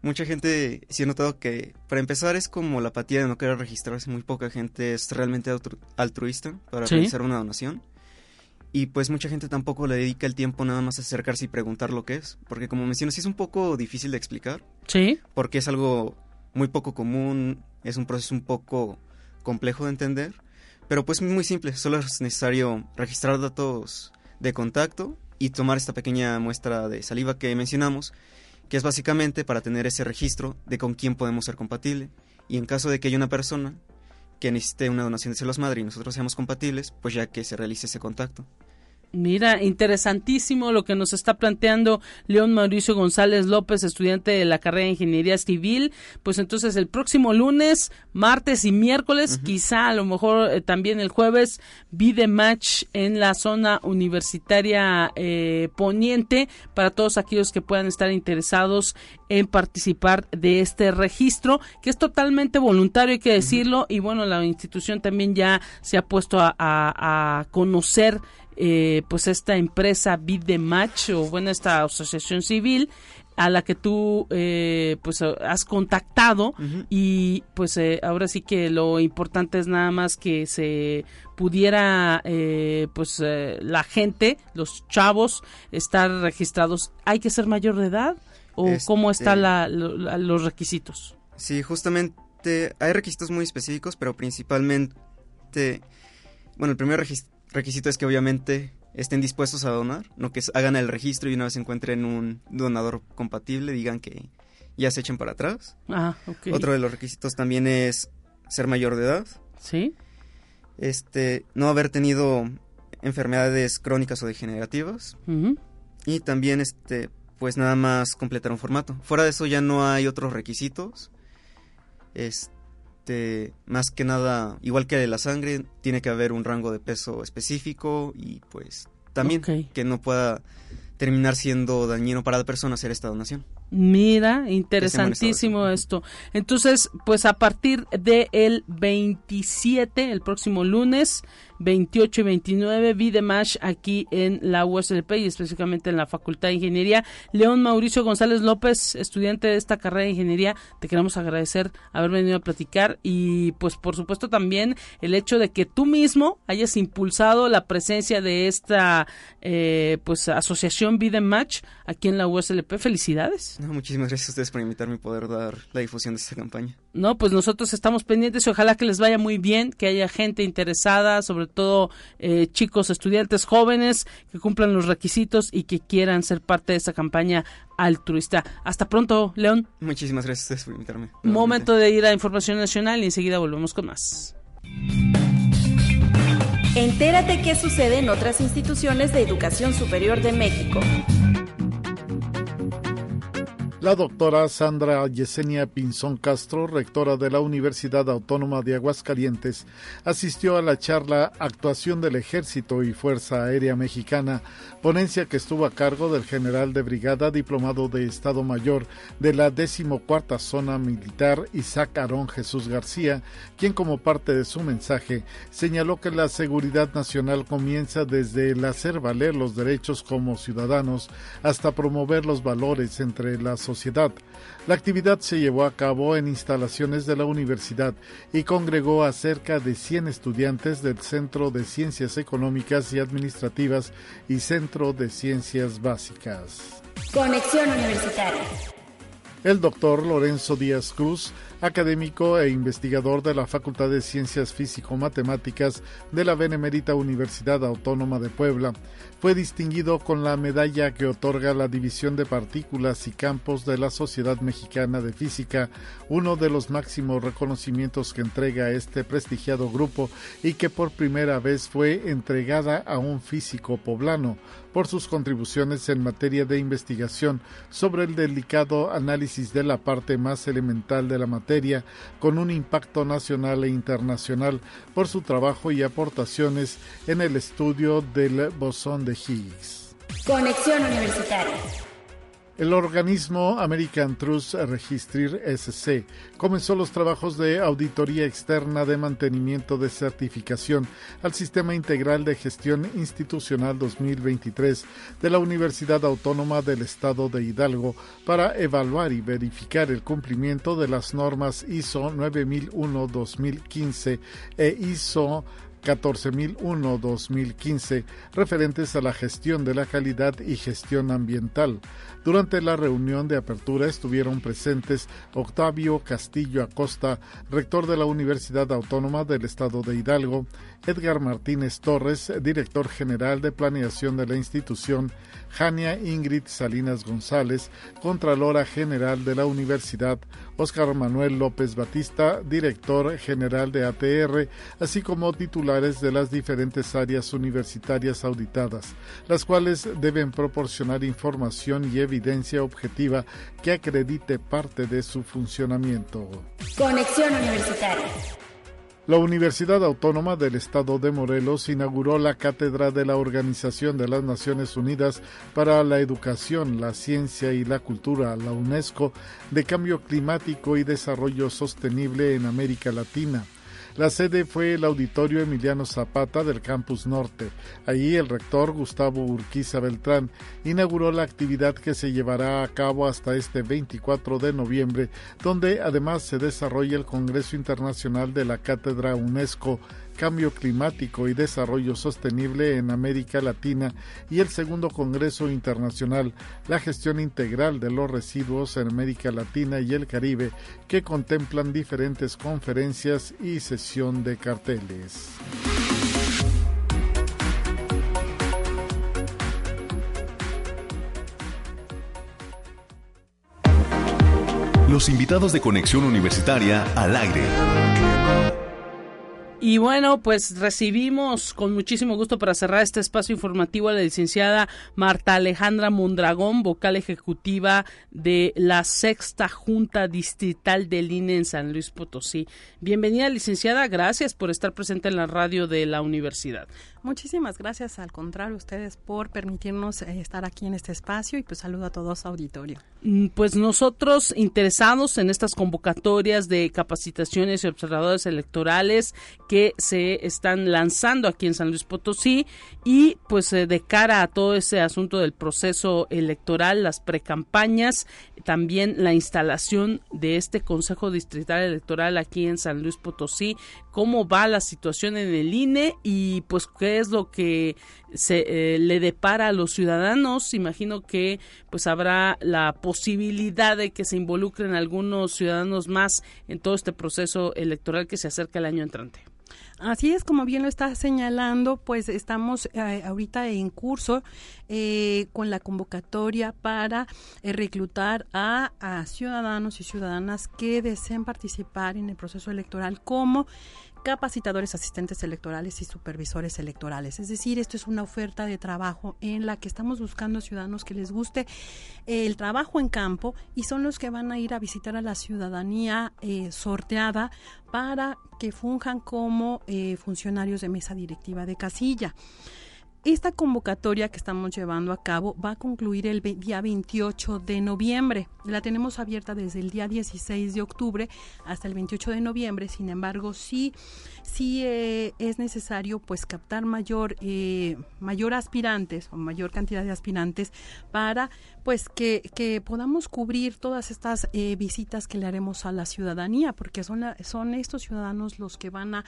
[SPEAKER 6] mucha gente sí ha notado que para empezar es como la apatía de no querer registrarse, muy poca gente es realmente altruista para realizar una donación. Y pues mucha gente tampoco le dedica el tiempo nada más a acercarse y preguntar lo que es, porque como mencionas, sí es un poco difícil de explicar.
[SPEAKER 1] Sí.
[SPEAKER 6] Porque es algo muy poco común, es un proceso un poco complejo de entender. Pero pues muy simple, solo es necesario registrar datos de contacto y tomar esta pequeña muestra de saliva que mencionamos, que es básicamente para tener ese registro de con quién podemos ser compatible. Y en caso de que haya una persona que necesite una donación de celos madre y nosotros seamos compatibles, pues ya que se realice ese contacto.
[SPEAKER 1] Mira, interesantísimo lo que nos está planteando León Mauricio González López, estudiante de la carrera de Ingeniería Civil. Pues entonces el próximo lunes, martes y miércoles, quizá a lo mejor eh, también el jueves, Vide Match en la zona universitaria eh, poniente para todos aquellos que puedan estar interesados en participar de este registro, que es totalmente voluntario, hay que decirlo, y bueno, la institución también ya se ha puesto a, a conocer eh, pues esta empresa Bid de Match o bueno esta asociación civil a la que tú eh, pues has contactado y pues eh, ahora sí que lo importante es nada más que se pudiera pues la gente los chavos estar registrados. Hay que ser mayor de edad o cómo están los requisitos
[SPEAKER 6] sí justamente hay requisitos muy específicos pero principalmente bueno el primer registro requisito es que obviamente estén dispuestos a donar, no que hagan el registro y una vez encuentren un donador compatible digan que ya se echen para atrás.
[SPEAKER 1] Ah,
[SPEAKER 6] Otro de los requisitos también es ser mayor de edad.
[SPEAKER 1] Sí.
[SPEAKER 6] Este, no haber tenido enfermedades crónicas o degenerativas. Y también este, pues nada más completar un formato. Fuera de eso ya no hay otros requisitos. Este este, más que nada, igual que la sangre, tiene que haber un rango de peso específico y pues también que no pueda terminar siendo dañino para la persona hacer esta donación.
[SPEAKER 1] Mira, interesantísimo esto. Entonces, pues a partir del el 27, el próximo lunes, 28 y 29, Videmash aquí en la USLP y específicamente en la Facultad de Ingeniería. León Mauricio González López, estudiante de esta carrera de Ingeniería, te queremos agradecer haber venido a platicar y pues por supuesto también el hecho de que tú mismo hayas impulsado la presencia de esta eh, pues asociación Videmash aquí en la USLP. Felicidades.
[SPEAKER 6] muchísimas gracias a ustedes por invitarme y poder dar la difusión de esta campaña.
[SPEAKER 1] No, pues nosotros estamos pendientes y ojalá que les vaya muy bien, que haya gente interesada, sobre todo eh, chicos, estudiantes jóvenes que cumplan los requisitos y que quieran ser parte de esta campaña altruista. Hasta pronto, León.
[SPEAKER 6] Muchísimas gracias por invitarme.
[SPEAKER 1] Momento de ir a Información Nacional y enseguida volvemos con más.
[SPEAKER 7] Entérate qué sucede en otras instituciones de educación superior de México.
[SPEAKER 8] La doctora Sandra Yesenia Pinzón Castro, rectora de la Universidad Autónoma de Aguascalientes, asistió a la charla Actuación del Ejército y Fuerza Aérea Mexicana, ponencia que estuvo a cargo del general de brigada diplomado de Estado Mayor de la decimocuarta Zona Militar, Isaac Arón Jesús García, quien como parte de su mensaje señaló que la seguridad nacional comienza desde el hacer valer los derechos como ciudadanos hasta promover los valores entre la sociedad la actividad se llevó a cabo en instalaciones de la universidad y congregó a cerca de 100 estudiantes del Centro de Ciencias Económicas y Administrativas y Centro de Ciencias Básicas.
[SPEAKER 7] Conexión Universitaria.
[SPEAKER 8] El doctor Lorenzo Díaz Cruz, académico e investigador de la Facultad de Ciencias Físico-Matemáticas de la Benemérita Universidad Autónoma de Puebla, fue distinguido con la medalla que otorga la División de Partículas y Campos de la Sociedad Mexicana de Física, uno de los máximos reconocimientos que entrega este prestigiado grupo y que por primera vez fue entregada a un físico poblano por sus contribuciones en materia de investigación sobre el delicado análisis de la parte más elemental de la materia, con un impacto nacional e internacional por su trabajo y aportaciones en el estudio del bosón de
[SPEAKER 7] Conexión Universitaria.
[SPEAKER 8] El organismo American Trust Registry SC comenzó los trabajos de auditoría externa de mantenimiento de certificación al Sistema Integral de Gestión Institucional 2023 de la Universidad Autónoma del Estado de Hidalgo para evaluar y verificar el cumplimiento de las normas ISO 9001-2015 e ISO 14001-2015 referentes a la gestión de la calidad y gestión ambiental. Durante la reunión de apertura estuvieron presentes Octavio Castillo Acosta, rector de la Universidad Autónoma del Estado de Hidalgo, Edgar Martínez Torres, director general de planeación de la institución, Jania Ingrid Salinas González, Contralora General de la Universidad, Óscar Manuel López Batista, director general de ATR, así como titulares de las diferentes áreas universitarias auditadas, las cuales deben proporcionar información y evidencia objetiva que acredite parte de su funcionamiento.
[SPEAKER 7] Conexión Universitaria.
[SPEAKER 8] La Universidad Autónoma del Estado de Morelos inauguró la Cátedra de la Organización de las Naciones Unidas para la Educación, la Ciencia y la Cultura, la UNESCO, de Cambio Climático y Desarrollo Sostenible en América Latina. La sede fue el Auditorio Emiliano Zapata del Campus Norte. Allí el rector Gustavo Urquiza Beltrán inauguró la actividad que se llevará a cabo hasta este 24 de noviembre, donde además se desarrolla el Congreso Internacional de la Cátedra UNESCO Cambio Climático y Desarrollo Sostenible en América Latina y el segundo Congreso Internacional, la gestión integral de los residuos en América Latina y el Caribe, que contemplan diferentes conferencias y sesión de carteles.
[SPEAKER 9] Los invitados de Conexión Universitaria al aire.
[SPEAKER 1] Y bueno, pues recibimos con muchísimo gusto para cerrar este espacio informativo a la licenciada Marta Alejandra Mondragón, vocal ejecutiva de la sexta Junta Distrital del INE en San Luis Potosí. Bienvenida, licenciada. Gracias por estar presente en la radio de la universidad.
[SPEAKER 10] Muchísimas gracias, al contrario, ustedes por permitirnos eh, estar aquí en este espacio y pues saludo a todos auditorio.
[SPEAKER 1] Mm, pues nosotros interesados en estas convocatorias de capacitaciones y observadores electorales que se están lanzando aquí en San Luis Potosí y pues eh, de cara a todo ese asunto del proceso electoral, las precampañas, también la instalación de este Consejo Distrital Electoral aquí en San Luis Potosí, cómo va la situación en el INE y pues qué es lo que se eh, le depara a los ciudadanos. Imagino que pues habrá la posibilidad de que se involucren algunos ciudadanos más en todo este proceso electoral que se acerca el año entrante.
[SPEAKER 10] Así es, como bien lo está señalando, pues estamos eh, ahorita en curso eh, con la convocatoria para reclutar a, a, ciudadanos y ciudadanas que deseen participar en el proceso electoral como capacitadores asistentes electorales y supervisores electorales. Es decir, esto es una oferta de trabajo en la que estamos buscando ciudadanos que les guste el trabajo en campo y son los que van a ir a visitar a la ciudadanía eh, sorteada para que funjan como eh, funcionarios de mesa directiva de casilla. Esta convocatoria que estamos llevando a cabo va a concluir el día 28 de noviembre. La tenemos abierta desde el día 16 de octubre hasta el 28 de noviembre. Sin embargo, sí, sí eh, es necesario pues captar mayor, eh, mayor aspirantes o mayor cantidad de aspirantes para pues que, que podamos cubrir todas estas eh, visitas que le haremos a la ciudadanía, porque son, son estos ciudadanos los que van a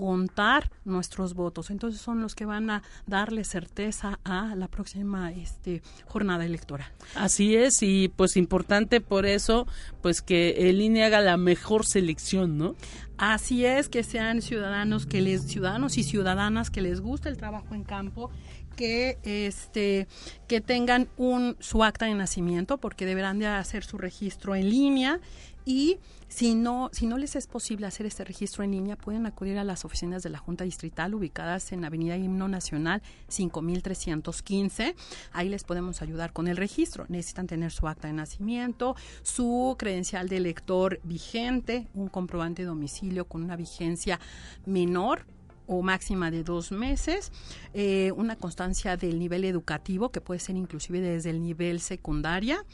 [SPEAKER 10] contar nuestros votos. Entonces son los que van a darle certeza a la próxima este, jornada electoral.
[SPEAKER 1] Así es, y pues importante por eso, pues que el INE haga la mejor selección, ¿no?
[SPEAKER 10] Así es, que sean ciudadanos que les, ciudadanos y ciudadanas que les guste el trabajo en campo, que este que tengan un su acta de nacimiento porque deberán de hacer su registro en línea y si no, si no les es posible hacer este registro en línea, pueden acudir a las oficinas de la Junta Distrital ubicadas en Avenida Himno Nacional 5315. Ahí les podemos ayudar con el registro. Necesitan tener su acta de nacimiento, su credencial de elector vigente, un comprobante de domicilio con una vigencia menor o máxima de dos meses, eh, una constancia del nivel educativo, que puede ser inclusive desde el nivel secundaria,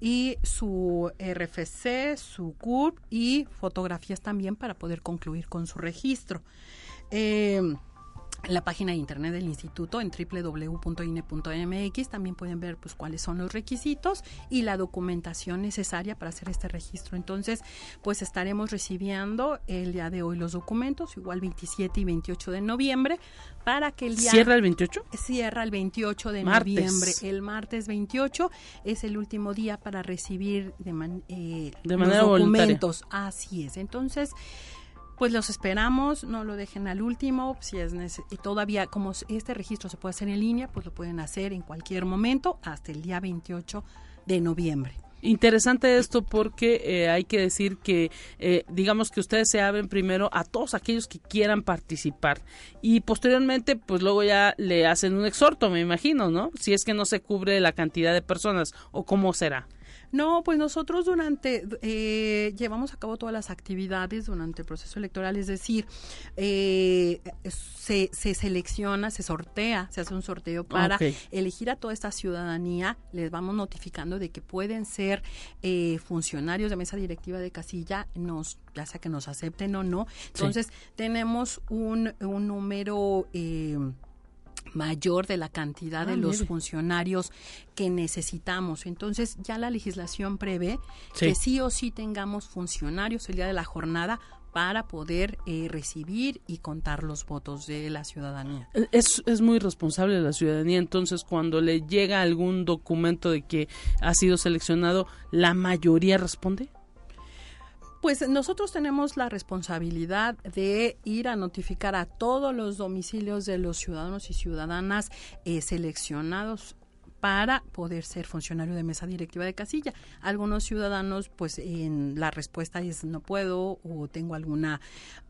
[SPEAKER 10] y su RFC, su CURP y fotografías también para poder concluir con su registro. Eh, la página de internet del instituto en www.ine.mx también pueden ver pues cuáles son los requisitos y la documentación necesaria para hacer este registro. Entonces, pues estaremos recibiendo el día de hoy los documentos, igual 27 y 28 de noviembre, para que el día...
[SPEAKER 1] ¿Cierra el 28?
[SPEAKER 10] Cierra el 28 de noviembre. El martes 28 es el último día para recibir de, eh,
[SPEAKER 1] de manera los documentos.
[SPEAKER 10] Así es. Entonces, pues los esperamos, no lo dejen al último, si es y todavía como este registro se puede hacer en línea, pues lo pueden hacer en cualquier momento hasta el día 28 de noviembre.
[SPEAKER 1] Interesante esto porque eh, hay que decir que eh, digamos que ustedes se abren primero a todos aquellos que quieran participar y posteriormente pues luego ya le hacen un exhorto, me imagino, ¿no? Si es que no se cubre la cantidad de personas o cómo será.
[SPEAKER 10] No, pues nosotros durante, eh, llevamos a cabo todas las actividades durante el proceso electoral, es decir, eh, se, se, selecciona, se sortea, se hace un sorteo para elegir a toda esta ciudadanía, les vamos notificando de que pueden ser eh, funcionarios de mesa directiva de casilla, nos, ya sea que nos acepten o no. Entonces, tenemos un, un número... Eh, mayor de la cantidad de ah, los funcionarios que necesitamos. Entonces ya la legislación prevé que sí o sí tengamos funcionarios el día de la jornada para poder eh, recibir y contar los votos de la ciudadanía.
[SPEAKER 1] Es, es muy responsable la ciudadanía, entonces cuando le llega algún documento de que ha sido seleccionado, ¿la mayoría responde?
[SPEAKER 10] Pues nosotros tenemos la responsabilidad de ir a notificar a todos los domicilios de los ciudadanos y ciudadanas eh, seleccionados para poder ser funcionario de mesa directiva de casilla. Algunos ciudadanos, pues en la respuesta es no puedo o tengo alguna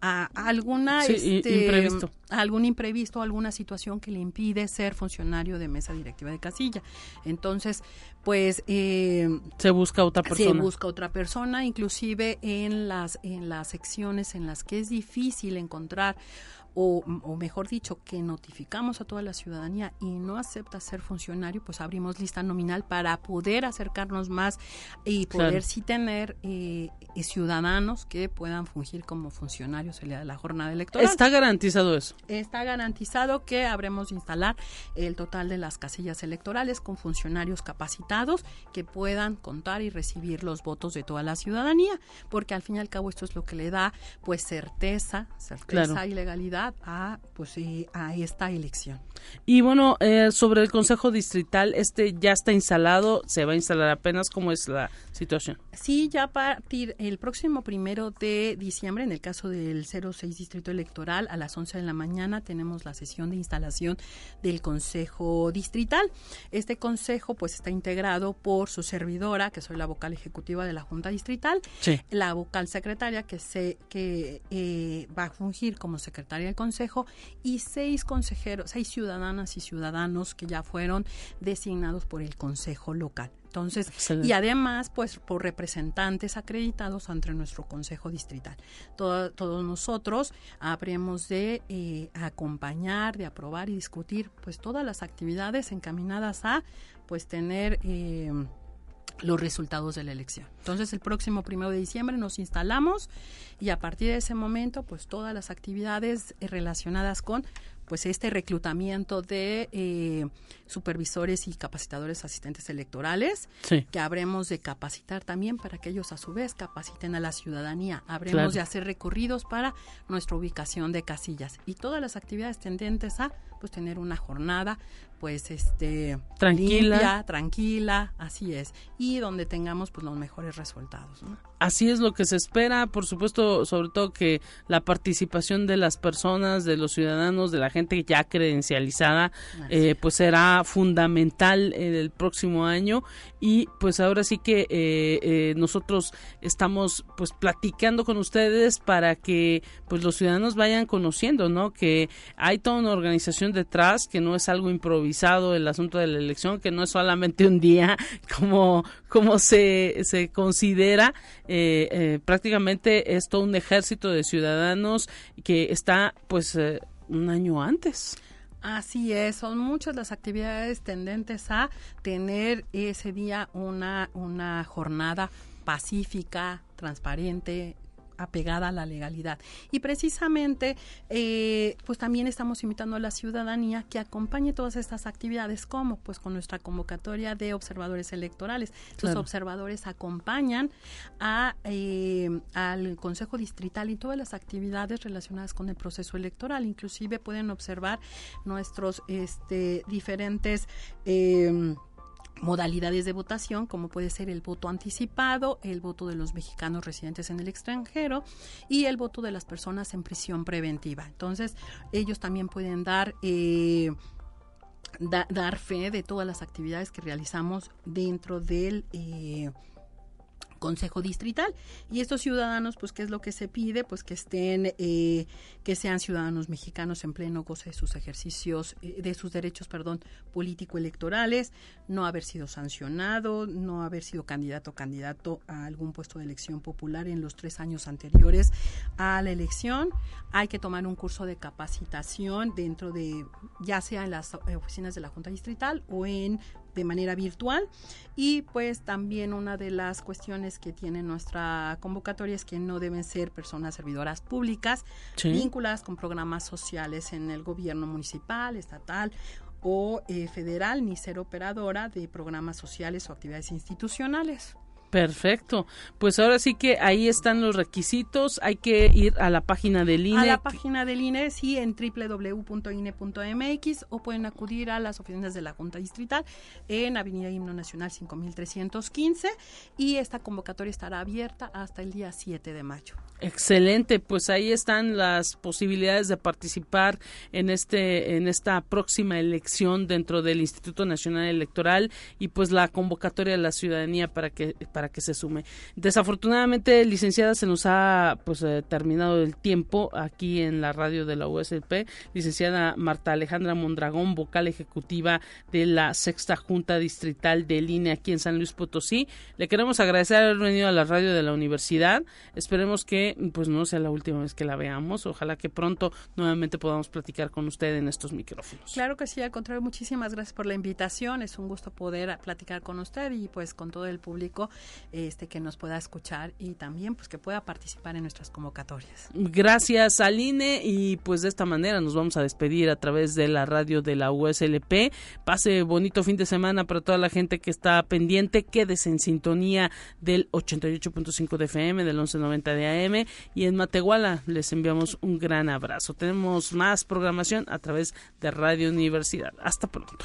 [SPEAKER 10] alguna este, imprevisto. algún imprevisto, alguna situación que le impide ser funcionario de mesa directiva de casilla. Entonces, pues eh,
[SPEAKER 1] se busca otra persona.
[SPEAKER 10] Se busca otra persona, inclusive en las en las secciones en las que es difícil encontrar o, mejor dicho, que notificamos a toda la ciudadanía y no acepta ser funcionario, pues abrimos lista nominal para poder acercarnos más y poder sí tener eh, ciudadanos que puedan fungir como funcionarios de la jornada electoral.
[SPEAKER 1] ¿Está garantizado eso?
[SPEAKER 10] Está garantizado que habremos de instalar el total de las casillas electorales con funcionarios capacitados que puedan contar y recibir los votos de toda la ciudadanía, porque al fin y al cabo esto es lo que le da pues certeza, certeza y legalidad a pues a esta elección.
[SPEAKER 1] Y bueno, eh, sobre el Consejo Distrital, este ya está instalado, se va a instalar apenas, ¿cómo es la situación?
[SPEAKER 10] Sí, ya a partir el próximo primero de diciembre, en el caso del 06 Distrito Electoral, a las 11 de la mañana tenemos la sesión de instalación del Consejo Distrital. Este consejo pues está integrado por su servidora, que soy la vocal ejecutiva de la Junta Distrital, la vocal secretaria, que, se, que eh, va a fungir como secretaria Consejo, y seis consejeros, seis ciudadanas y ciudadanos que ya fueron designados por el Consejo Local. Entonces, y además, pues por representantes acreditados ante nuestro Consejo Distrital. todos nosotros habremos de eh, acompañar, de aprobar y discutir pues todas las actividades encaminadas a pues tener eh, los resultados de la elección. Entonces el próximo primero de diciembre nos instalamos y a partir de ese momento pues todas las actividades relacionadas con pues este reclutamiento de eh, supervisores y capacitadores asistentes electorales, que habremos de capacitar también para que ellos a su vez capaciten a la ciudadanía. Habremos de hacer recorridos para nuestra ubicación de casillas y todas las actividades tendentes a pues tener una jornada pues este
[SPEAKER 1] tranquila.
[SPEAKER 10] tranquila así es y donde tengamos pues los mejores resultados
[SPEAKER 1] así es lo que se espera por supuesto sobre todo que la participación de las personas de los ciudadanos de la gente ya credencializada eh, pues será fundamental en el próximo año. Y pues ahora sí que eh, eh, nosotros estamos pues platicando con ustedes para que pues los ciudadanos vayan conociendo no que hay toda una organización detrás que no es algo improvisado el asunto de la elección, que no es solamente un día como, como se, se considera, eh, eh, prácticamente es todo un ejército de ciudadanos que está pues eh, un año antes.
[SPEAKER 10] Así es, son muchas las actividades tendentes a tener ese día una, una jornada pacífica, transparente, apegada a la legalidad. Y precisamente, eh, pues también estamos invitando a la ciudadanía que acompañe todas estas actividades, como pues con nuestra convocatoria de observadores electorales. Los observadores acompañan a, eh, al Consejo Distrital y todas las actividades relacionadas con el proceso electoral. Inclusive pueden observar nuestros este, diferentes... Eh, modalidades de votación, como puede ser el voto anticipado, el voto de los mexicanos residentes en el extranjero y el voto de las personas en prisión preventiva. Entonces, ellos también pueden dar... Eh, dar fe de todas las actividades que realizamos dentro del eh, Consejo Distrital. Y estos ciudadanos, pues, ¿qué es lo que se pide? Pues que estén, eh, que sean ciudadanos mexicanos en pleno goce de sus ejercicios, eh, de sus derechos, perdón, político-electorales, no haber sido sancionado, no haber sido candidato o candidato a algún puesto de elección popular en los tres años anteriores a la elección. Hay que tomar un curso de capacitación dentro de, ya sea en las oficinas de la Junta Distrital o en de manera virtual y pues también una de las cuestiones que tiene nuestra convocatoria es que no deben ser personas servidoras públicas vinculadas con programas sociales en el gobierno municipal, estatal o eh, federal ni ser operadora de programas sociales o actividades institucionales.
[SPEAKER 1] Perfecto. Pues ahora sí que ahí están los requisitos. Hay que ir a la página del INE.
[SPEAKER 10] A la página del INE, sí, en www.ine.mx o pueden acudir a las oficinas de la Junta Distrital en Avenida Himno Nacional 5315 y esta convocatoria estará abierta hasta el día 7 de mayo.
[SPEAKER 1] Excelente, pues ahí están las posibilidades de participar en este en esta próxima elección dentro del Instituto Nacional Electoral y pues la convocatoria de la ciudadanía para que para que se sume. Desafortunadamente, licenciada, se nos ha pues eh, terminado el tiempo aquí en la radio de la USLP. Licenciada Marta Alejandra Mondragón, vocal ejecutiva de la Sexta Junta Distrital de Línea aquí en San Luis Potosí. Le queremos agradecer haber venido a la radio de la universidad. Esperemos que pues no sea la última vez que la veamos. Ojalá que pronto nuevamente podamos platicar con usted en estos micrófonos.
[SPEAKER 10] Claro que sí, al contrario, muchísimas gracias por la invitación. Es un gusto poder platicar con usted y pues con todo el público este que nos pueda escuchar y también pues que pueda participar en nuestras convocatorias.
[SPEAKER 1] Gracias, Aline, y pues de esta manera nos vamos a despedir a través de la radio de la USLP. Pase bonito fin de semana para toda la gente que está pendiente. Quédese en sintonía del 88.5 de FM, del 1190 de AM y en Matehuala les enviamos un gran abrazo. Tenemos más programación a través de Radio Universidad. Hasta pronto.